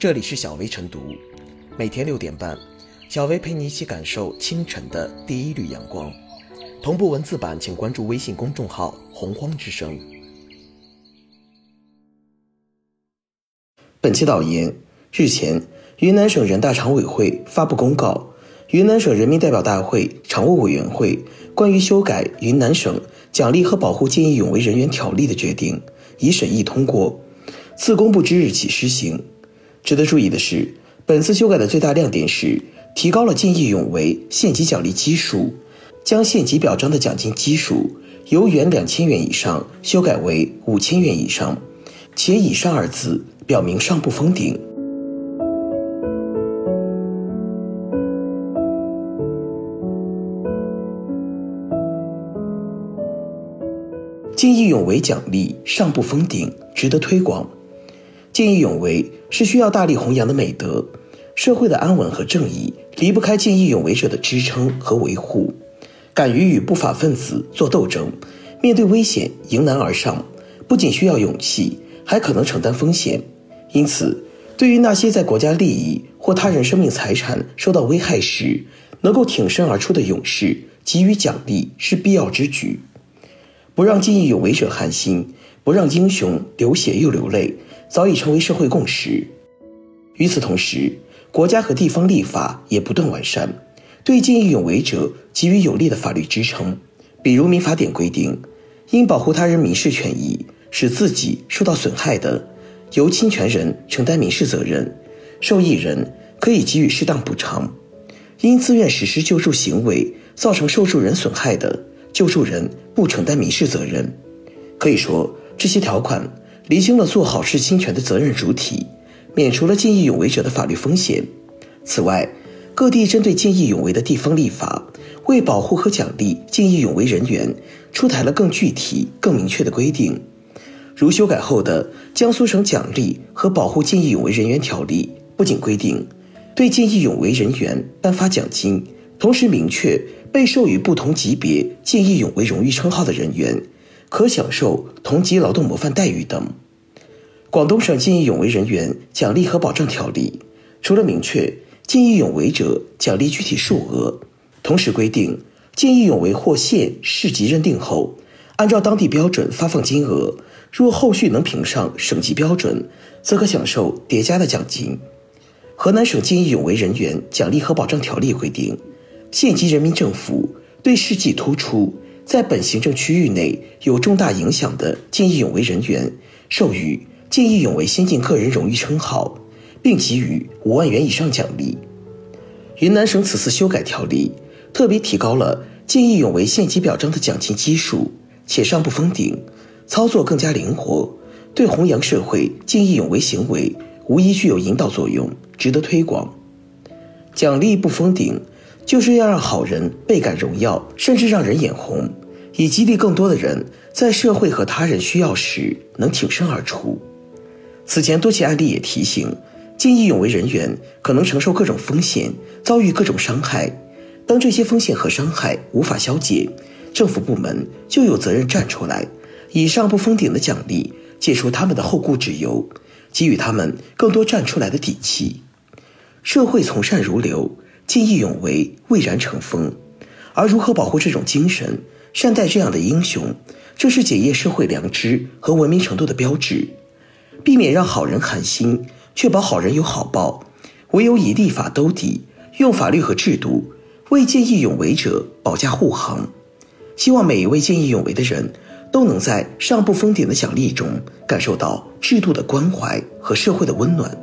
这里是小薇晨读，每天六点半，小薇陪你一起感受清晨的第一缕阳光。同步文字版，请关注微信公众号“洪荒之声”。本期导言：日前，云南省人大常委会发布公告，云南省人民代表大会常务委员会关于修改《云南省奖励和保护见义勇为人员条例》的决定已审议通过，自公布之日起施行。值得注意的是，本次修改的最大亮点是提高了见义勇为县级奖励基数，将县级表彰的奖金基数由原两千元以上修改为五千元以上，且“以上”二字表明上不封顶。见义勇为奖励上不封顶，值得推广。见义勇为是需要大力弘扬的美德，社会的安稳和正义离不开见义勇为者的支撑和维护。敢于与不法分子做斗争，面对危险迎难而上，不仅需要勇气，还可能承担风险。因此，对于那些在国家利益或他人生命财产受到危害时，能够挺身而出的勇士，给予奖励是必要之举。不让见义勇为者寒心，不让英雄流血又流泪，早已成为社会共识。与此同时，国家和地方立法也不断完善，对见义勇为者给予有力的法律支撑。比如《民法典》规定，因保护他人民事权益使自己受到损害的，由侵权人承担民事责任，受益人可以给予适当补偿；因自愿实施救助行为造成受助人损害的，救助人不承担民事责任，可以说这些条款厘清了做好事侵权的责任主体，免除了见义勇为者的法律风险。此外，各地针对见义勇为的地方立法，为保护和奖励见义勇为人员，出台了更具体、更明确的规定。如修改后的《江苏省奖励和保护见义勇为人员条例》，不仅规定对见义勇为人员颁发奖金，同时明确。被授予不同级别见义勇为荣誉称号的人员，可享受同级劳动模范待遇等。广东省见义勇为人员奖励和保障条例除了明确见义勇为者奖励具体数额，同时规定见义勇为获县市级认定后，按照当地标准发放金额。若后续能评上省级标准，则可享受叠加的奖金。河南省见义勇为人员奖励和保障条例规定。县级人民政府对事迹突出，在本行政区域内有重大影响的见义勇为人员，授予见义勇为先进个人荣誉称号，并给予五万元以上奖励。云南省此次修改条例，特别提高了见义勇为县级表彰的奖金基数，且上不封顶，操作更加灵活，对弘扬社会见义勇为行为无疑具有引导作用，值得推广。奖励不封顶。就是要让好人倍感荣耀，甚至让人眼红，以激励更多的人在社会和他人需要时能挺身而出。此前多起案例也提醒，见义勇为人员可能承受各种风险，遭遇各种伤害。当这些风险和伤害无法消解，政府部门就有责任站出来，以上不封顶的奖励解除他们的后顾之忧，给予他们更多站出来的底气。社会从善如流。见义勇为蔚然成风，而如何保护这种精神，善待这样的英雄，这是检验社会良知和文明程度的标志。避免让好人寒心，确保好人有好报，唯有以立法兜底，用法律和制度为见义勇为者保驾护航。希望每一位见义勇为的人都能在上不封顶的奖励中，感受到制度的关怀和社会的温暖。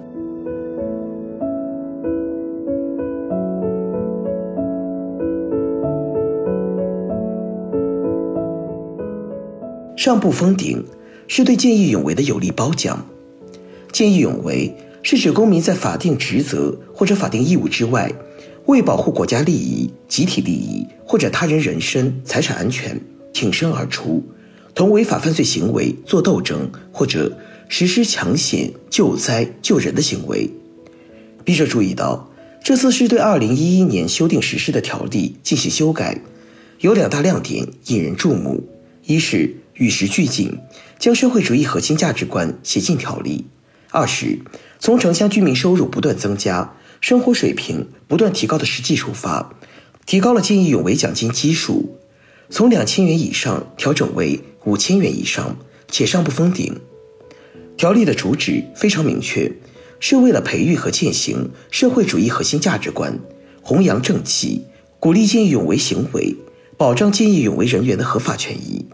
上不封顶，是对见义勇为的有力褒奖。见义勇为是指公民在法定职责或者法定义务之外，为保护国家利益、集体利益或者他人人身、财产安全，挺身而出，同违法犯罪行为作斗争，或者实施抢险、救灾、救人的行为。笔者注意到，这次是对2011年修订实施的条例进行修改，有两大亮点引人注目：一是与时俱进，将社会主义核心价值观写进条例；二是从城乡居民收入不断增加、生活水平不断提高的实际出发，提高了见义勇为奖金基数，从两千元以上调整为五千元以上，且上不封顶。条例的主旨非常明确，是为了培育和践行社会主义核心价值观，弘扬正气，鼓励见义勇为行为，保障见义勇为人员的合法权益。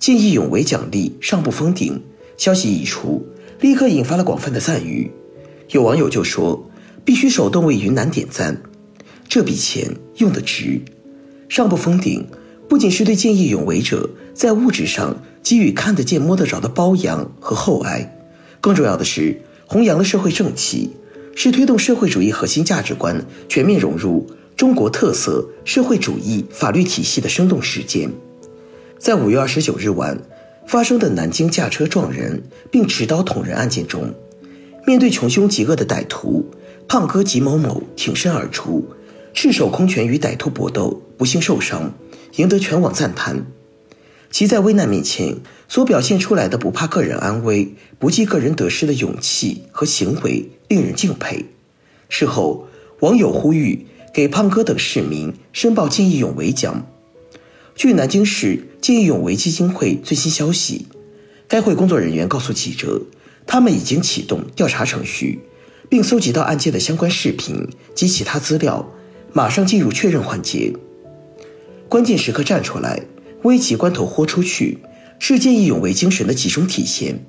见义勇为奖励上不封顶，消息一出，立刻引发了广泛的赞誉。有网友就说：“必须手动为云南点赞，这笔钱用得值。”上不封顶，不仅是对见义勇为者在物质上给予看得见、摸得着的褒扬和厚爱，更重要的是弘扬了社会正气，是推动社会主义核心价值观全面融入中国特色社会主义法律体系的生动实践。在五月二十九日晚发生的南京驾车撞人并持刀捅人案件中，面对穷凶极恶的歹徒，胖哥吉某某挺身而出，赤手空拳与歹徒搏斗，不幸受伤，赢得全网赞叹。其在危难面前所表现出来的不怕个人安危、不计个人得失的勇气和行为，令人敬佩。事后，网友呼吁给胖哥等市民申报见义勇为奖。据南京市见义勇为基金会最新消息，该会工作人员告诉记者，他们已经启动调查程序，并搜集到案件的相关视频及其他资料，马上进入确认环节。关键时刻站出来，危急关头豁出去，是见义勇为精神的集中体现。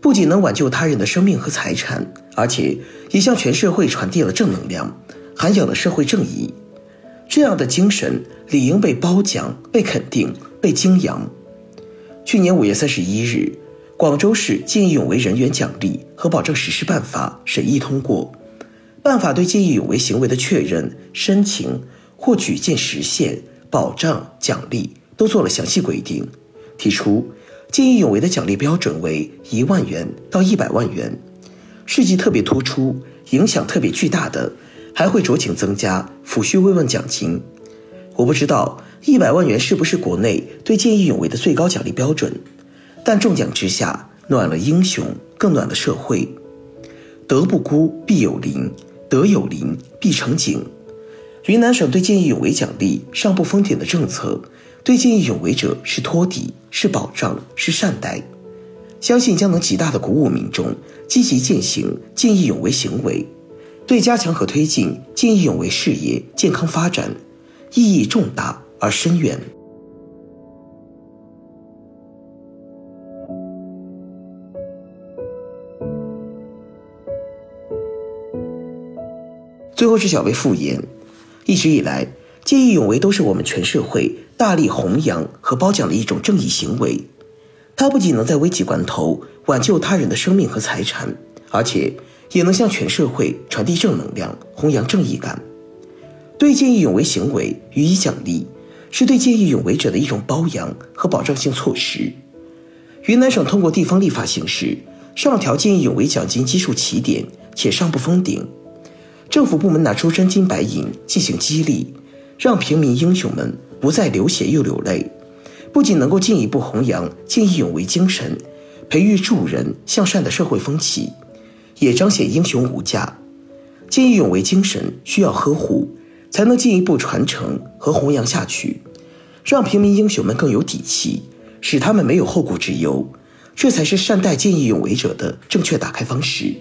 不仅能挽救他人的生命和财产，而且也向全社会传递了正能量，涵养了社会正义。这样的精神理应被褒奖、被肯定、被敬仰。去年五月三十一日，广州市见义勇为人员奖励和保证实施办法审议通过，办法对见义勇为行为的确认、申请或举荐实现、保障、奖励都做了详细规定，提出见义勇为的奖励标准为一万元到一百万元，事迹特别突出、影响特别巨大的。还会酌情增加抚恤慰问奖金。我不知道一百万元是不是国内对见义勇为的最高奖励标准，但中奖之下，暖了英雄，更暖了社会。德不孤，必有邻；德有邻，必成景。云南省对见义勇为奖励上不封顶的政策，对见义勇为者是托底，是保障，是善待。相信将能极大的鼓舞民众积极践行见义勇为行为。对加强和推进见义勇为事业健康发展，意义重大而深远。最后是小薇复言，一直以来，见义勇为都是我们全社会大力弘扬和褒奖的一种正义行为。它不仅能在危急关头挽救他人的生命和财产，而且。也能向全社会传递正能量，弘扬正义感。对见义勇为行为予以奖励，是对见义勇为者的一种褒扬和保障性措施。云南省通过地方立法形式上调见义勇为奖金基数起点，且上不封顶。政府部门拿出真金白银进行激励，让平民英雄们不再流血又流泪，不仅能够进一步弘扬见义勇为精神，培育助人向善的社会风气。也彰显英雄无价，见义勇为精神需要呵护，才能进一步传承和弘扬下去，让平民英雄们更有底气，使他们没有后顾之忧，这才是善待见义勇为者的正确打开方式。